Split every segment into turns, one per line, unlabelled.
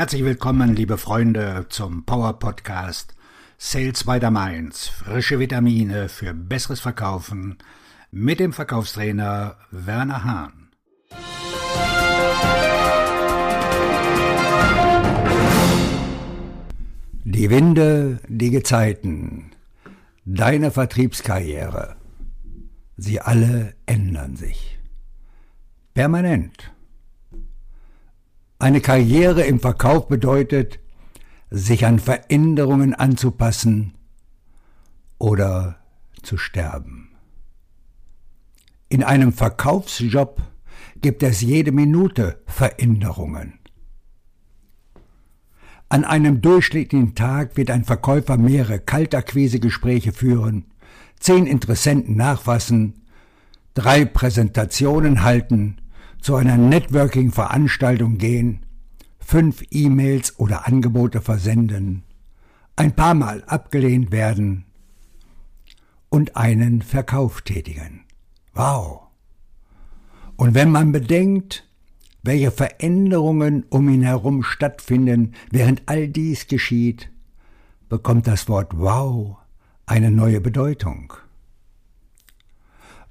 Herzlich willkommen, liebe Freunde, zum Power Podcast Sales by the Mainz. Frische Vitamine für besseres Verkaufen mit dem Verkaufstrainer Werner Hahn. Die Winde, die Gezeiten, deine Vertriebskarriere, sie alle ändern sich. Permanent. Eine Karriere im Verkauf bedeutet, sich an Veränderungen anzupassen oder zu sterben. In einem Verkaufsjob gibt es jede Minute Veränderungen. An einem durchschnittlichen Tag wird ein Verkäufer mehrere Kaltakquisegespräche führen, zehn Interessenten nachfassen, drei Präsentationen halten zu einer Networking-Veranstaltung gehen, fünf E-Mails oder Angebote versenden, ein paar Mal abgelehnt werden und einen Verkauf tätigen. Wow! Und wenn man bedenkt, welche Veränderungen um ihn herum stattfinden, während all dies geschieht, bekommt das Wort Wow eine neue Bedeutung.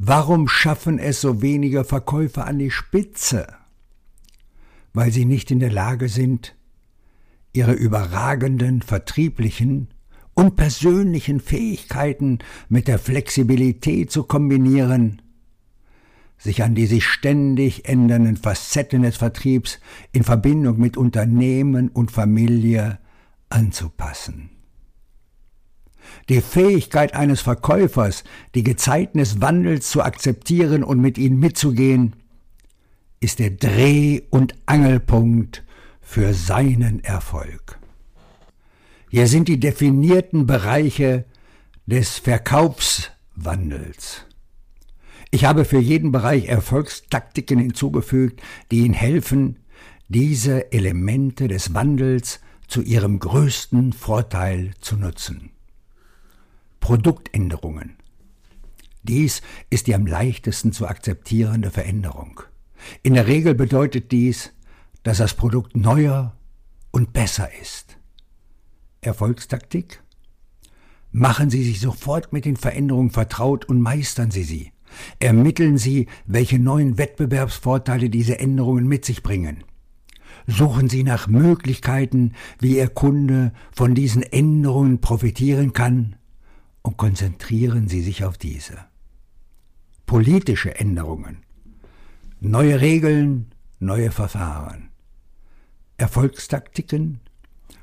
Warum schaffen es so wenige Verkäufer an die Spitze? Weil sie nicht in der Lage sind, ihre überragenden vertrieblichen und persönlichen Fähigkeiten mit der Flexibilität zu kombinieren, sich an die sich ständig ändernden Facetten des Vertriebs in Verbindung mit Unternehmen und Familie anzupassen. Die Fähigkeit eines Verkäufers, die Gezeiten des Wandels zu akzeptieren und mit ihnen mitzugehen, ist der Dreh- und Angelpunkt für seinen Erfolg. Hier sind die definierten Bereiche des Verkaufswandels. Ich habe für jeden Bereich Erfolgstaktiken hinzugefügt, die Ihnen helfen, diese Elemente des Wandels zu Ihrem größten Vorteil zu nutzen. Produktänderungen. Dies ist die am leichtesten zu akzeptierende Veränderung. In der Regel bedeutet dies, dass das Produkt neuer und besser ist. Erfolgstaktik? Machen Sie sich sofort mit den Veränderungen vertraut und meistern Sie sie. Ermitteln Sie, welche neuen Wettbewerbsvorteile diese Änderungen mit sich bringen. Suchen Sie nach Möglichkeiten, wie Ihr Kunde von diesen Änderungen profitieren kann und konzentrieren Sie sich auf diese. Politische Änderungen, neue Regeln, neue Verfahren, Erfolgstaktiken,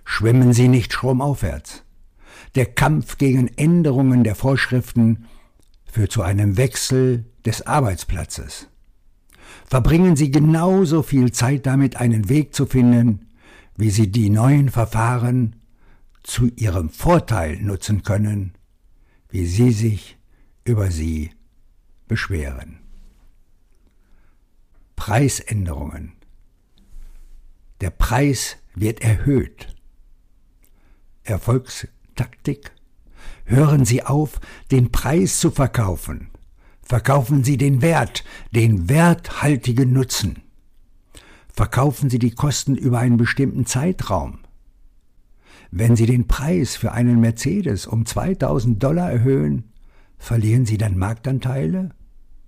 schwimmen Sie nicht stromaufwärts. Der Kampf gegen Änderungen der Vorschriften führt zu einem Wechsel des Arbeitsplatzes. Verbringen Sie genauso viel Zeit damit, einen Weg zu finden, wie Sie die neuen Verfahren zu Ihrem Vorteil nutzen können wie sie sich über sie beschweren. Preisänderungen. Der Preis wird erhöht. Erfolgstaktik. Hören Sie auf, den Preis zu verkaufen. Verkaufen Sie den Wert, den werthaltigen Nutzen. Verkaufen Sie die Kosten über einen bestimmten Zeitraum. Wenn Sie den Preis für einen Mercedes um 2000 Dollar erhöhen, verlieren Sie dann Marktanteile?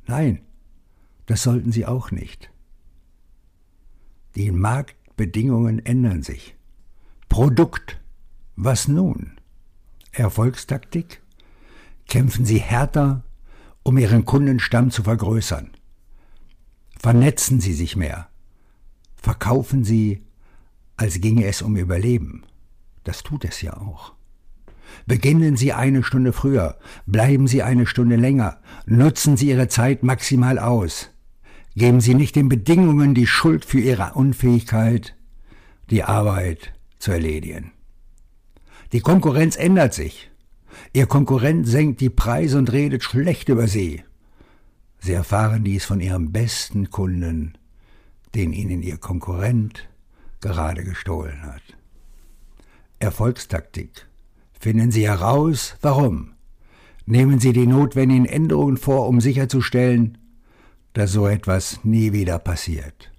Nein, das sollten Sie auch nicht. Die Marktbedingungen ändern sich. Produkt, was nun? Erfolgstaktik? Kämpfen Sie härter, um Ihren Kundenstamm zu vergrößern. Vernetzen Sie sich mehr. Verkaufen Sie, als ginge es um Überleben. Das tut es ja auch. Beginnen Sie eine Stunde früher, bleiben Sie eine Stunde länger, nutzen Sie Ihre Zeit maximal aus. Geben Sie nicht den Bedingungen die Schuld für Ihre Unfähigkeit, die Arbeit zu erledigen. Die Konkurrenz ändert sich. Ihr Konkurrent senkt die Preise und redet schlecht über Sie. Sie erfahren dies von Ihrem besten Kunden, den Ihnen Ihr Konkurrent gerade gestohlen hat. Erfolgstaktik. Finden Sie heraus, warum. Nehmen Sie die notwendigen Änderungen vor, um sicherzustellen, dass so etwas nie wieder passiert.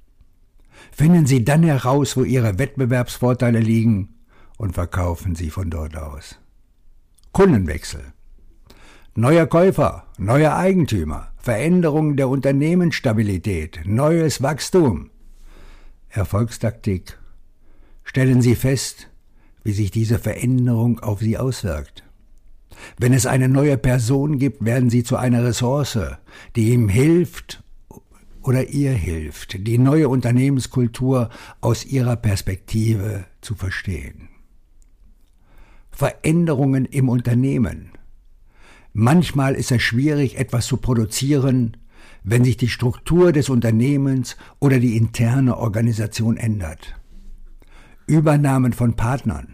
Finden Sie dann heraus, wo Ihre Wettbewerbsvorteile liegen und verkaufen Sie von dort aus. Kundenwechsel. Neuer Käufer, neuer Eigentümer, Veränderung der Unternehmensstabilität, neues Wachstum. Erfolgstaktik. Stellen Sie fest, wie sich diese Veränderung auf Sie auswirkt. Wenn es eine neue Person gibt, werden Sie zu einer Ressource, die ihm hilft oder ihr hilft, die neue Unternehmenskultur aus ihrer Perspektive zu verstehen. Veränderungen im Unternehmen. Manchmal ist es schwierig, etwas zu produzieren, wenn sich die Struktur des Unternehmens oder die interne Organisation ändert. Übernahmen von Partnern,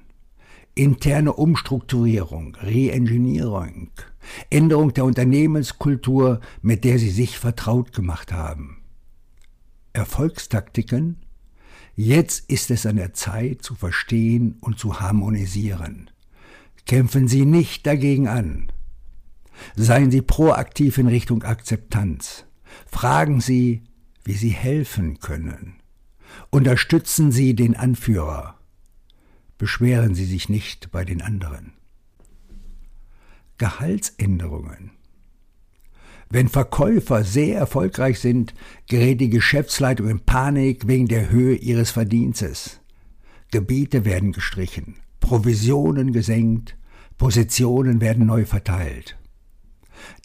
interne Umstrukturierung, Reengineering, Änderung der Unternehmenskultur, mit der sie sich vertraut gemacht haben. Erfolgstaktiken? Jetzt ist es an der Zeit zu verstehen und zu harmonisieren. Kämpfen Sie nicht dagegen an. Seien Sie proaktiv in Richtung Akzeptanz. Fragen Sie, wie Sie helfen können. Unterstützen Sie den Anführer. Beschweren Sie sich nicht bei den anderen. Gehaltsänderungen. Wenn Verkäufer sehr erfolgreich sind, gerät die Geschäftsleitung in Panik wegen der Höhe ihres Verdienstes. Gebiete werden gestrichen. Provisionen gesenkt, Positionen werden neu verteilt.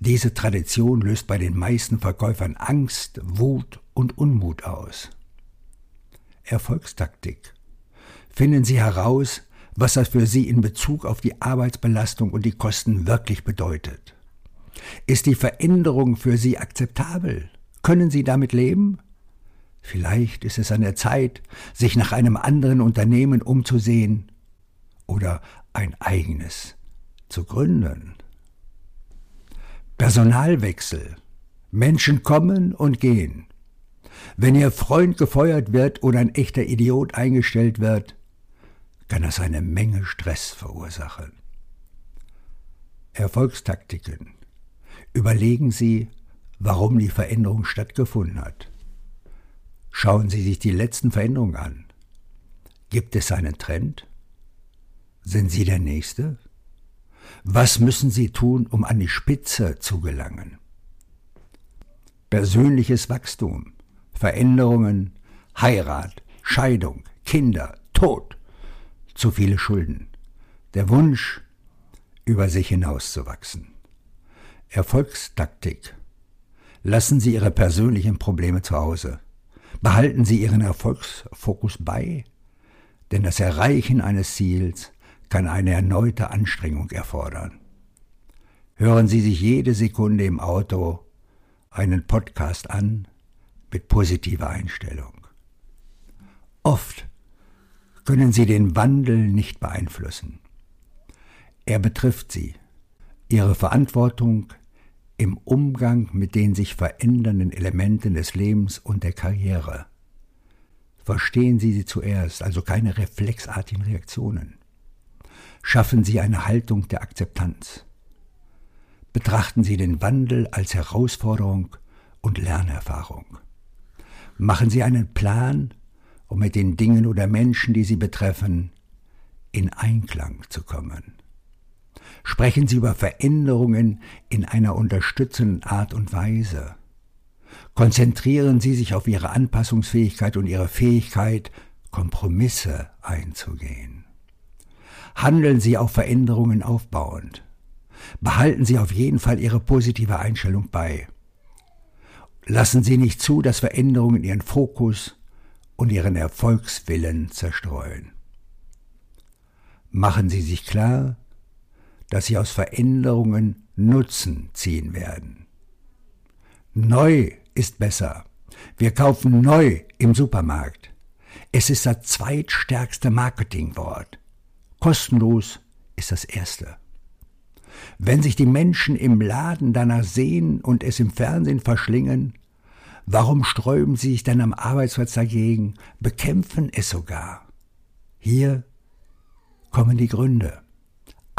Diese Tradition löst bei den meisten Verkäufern Angst, Wut und Unmut aus. Erfolgstaktik. Finden Sie heraus, was das für Sie in Bezug auf die Arbeitsbelastung und die Kosten wirklich bedeutet. Ist die Veränderung für Sie akzeptabel? Können Sie damit leben? Vielleicht ist es an der Zeit, sich nach einem anderen Unternehmen umzusehen oder ein eigenes zu gründen. Personalwechsel. Menschen kommen und gehen. Wenn Ihr Freund gefeuert wird oder ein echter Idiot eingestellt wird, kann das eine Menge Stress verursachen. Erfolgstaktiken. Überlegen Sie, warum die Veränderung stattgefunden hat. Schauen Sie sich die letzten Veränderungen an. Gibt es einen Trend? Sind Sie der Nächste? Was müssen Sie tun, um an die Spitze zu gelangen? Persönliches Wachstum, Veränderungen, Heirat, Scheidung, Kinder, Tod, zu viele Schulden. Der Wunsch, über sich hinauszuwachsen. Erfolgstaktik. Lassen Sie Ihre persönlichen Probleme zu Hause. Behalten Sie Ihren Erfolgsfokus bei, denn das Erreichen eines Ziels kann eine erneute Anstrengung erfordern. Hören Sie sich jede Sekunde im Auto einen Podcast an mit positiver Einstellung. Oft können Sie den Wandel nicht beeinflussen. Er betrifft Sie, Ihre Verantwortung im Umgang mit den sich verändernden Elementen des Lebens und der Karriere. Verstehen Sie sie zuerst, also keine reflexartigen Reaktionen schaffen Sie eine Haltung der Akzeptanz. Betrachten Sie den Wandel als Herausforderung und Lernerfahrung. Machen Sie einen Plan, um mit den Dingen oder Menschen, die Sie betreffen, in Einklang zu kommen. Sprechen Sie über Veränderungen in einer unterstützenden Art und Weise. Konzentrieren Sie sich auf Ihre Anpassungsfähigkeit und Ihre Fähigkeit, Kompromisse einzugehen. Handeln Sie auf Veränderungen aufbauend. Behalten Sie auf jeden Fall Ihre positive Einstellung bei. Lassen Sie nicht zu, dass Veränderungen Ihren Fokus und Ihren Erfolgswillen zerstreuen. Machen Sie sich klar, dass Sie aus Veränderungen Nutzen ziehen werden. Neu ist besser. Wir kaufen neu im Supermarkt. Es ist das zweitstärkste Marketingwort. Kostenlos ist das Erste. Wenn sich die Menschen im Laden danach sehen und es im Fernsehen verschlingen, warum sträuben sie sich dann am Arbeitsplatz dagegen, bekämpfen es sogar? Hier kommen die Gründe.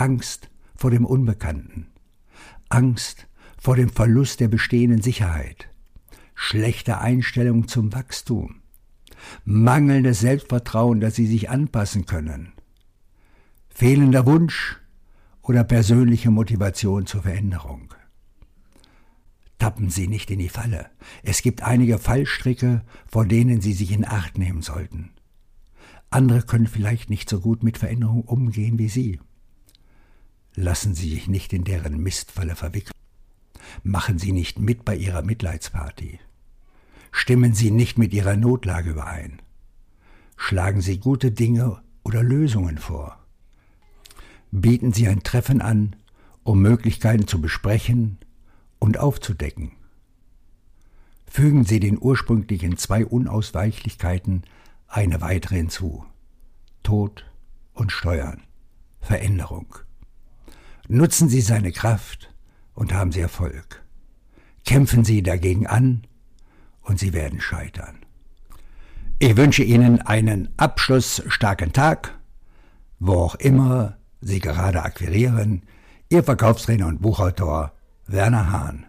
Angst vor dem Unbekannten, Angst vor dem Verlust der bestehenden Sicherheit, schlechte Einstellung zum Wachstum, mangelndes Selbstvertrauen, dass Sie sich anpassen können, fehlender Wunsch oder persönliche Motivation zur Veränderung. Tappen Sie nicht in die Falle. Es gibt einige Fallstricke, vor denen Sie sich in Acht nehmen sollten. Andere können vielleicht nicht so gut mit Veränderung umgehen wie Sie. Lassen Sie sich nicht in deren Mistfalle verwickeln. Machen Sie nicht mit bei Ihrer Mitleidsparty. Stimmen Sie nicht mit Ihrer Notlage überein. Schlagen Sie gute Dinge oder Lösungen vor. Bieten Sie ein Treffen an, um Möglichkeiten zu besprechen und aufzudecken. Fügen Sie den ursprünglichen zwei Unausweichlichkeiten eine weitere hinzu. Tod und Steuern. Veränderung. Nutzen Sie seine Kraft und haben Sie Erfolg. Kämpfen Sie dagegen an und Sie werden scheitern. Ich wünsche Ihnen einen abschlussstarken Tag, wo auch immer Sie gerade akquirieren. Ihr Verkaufstrainer und Buchautor Werner Hahn.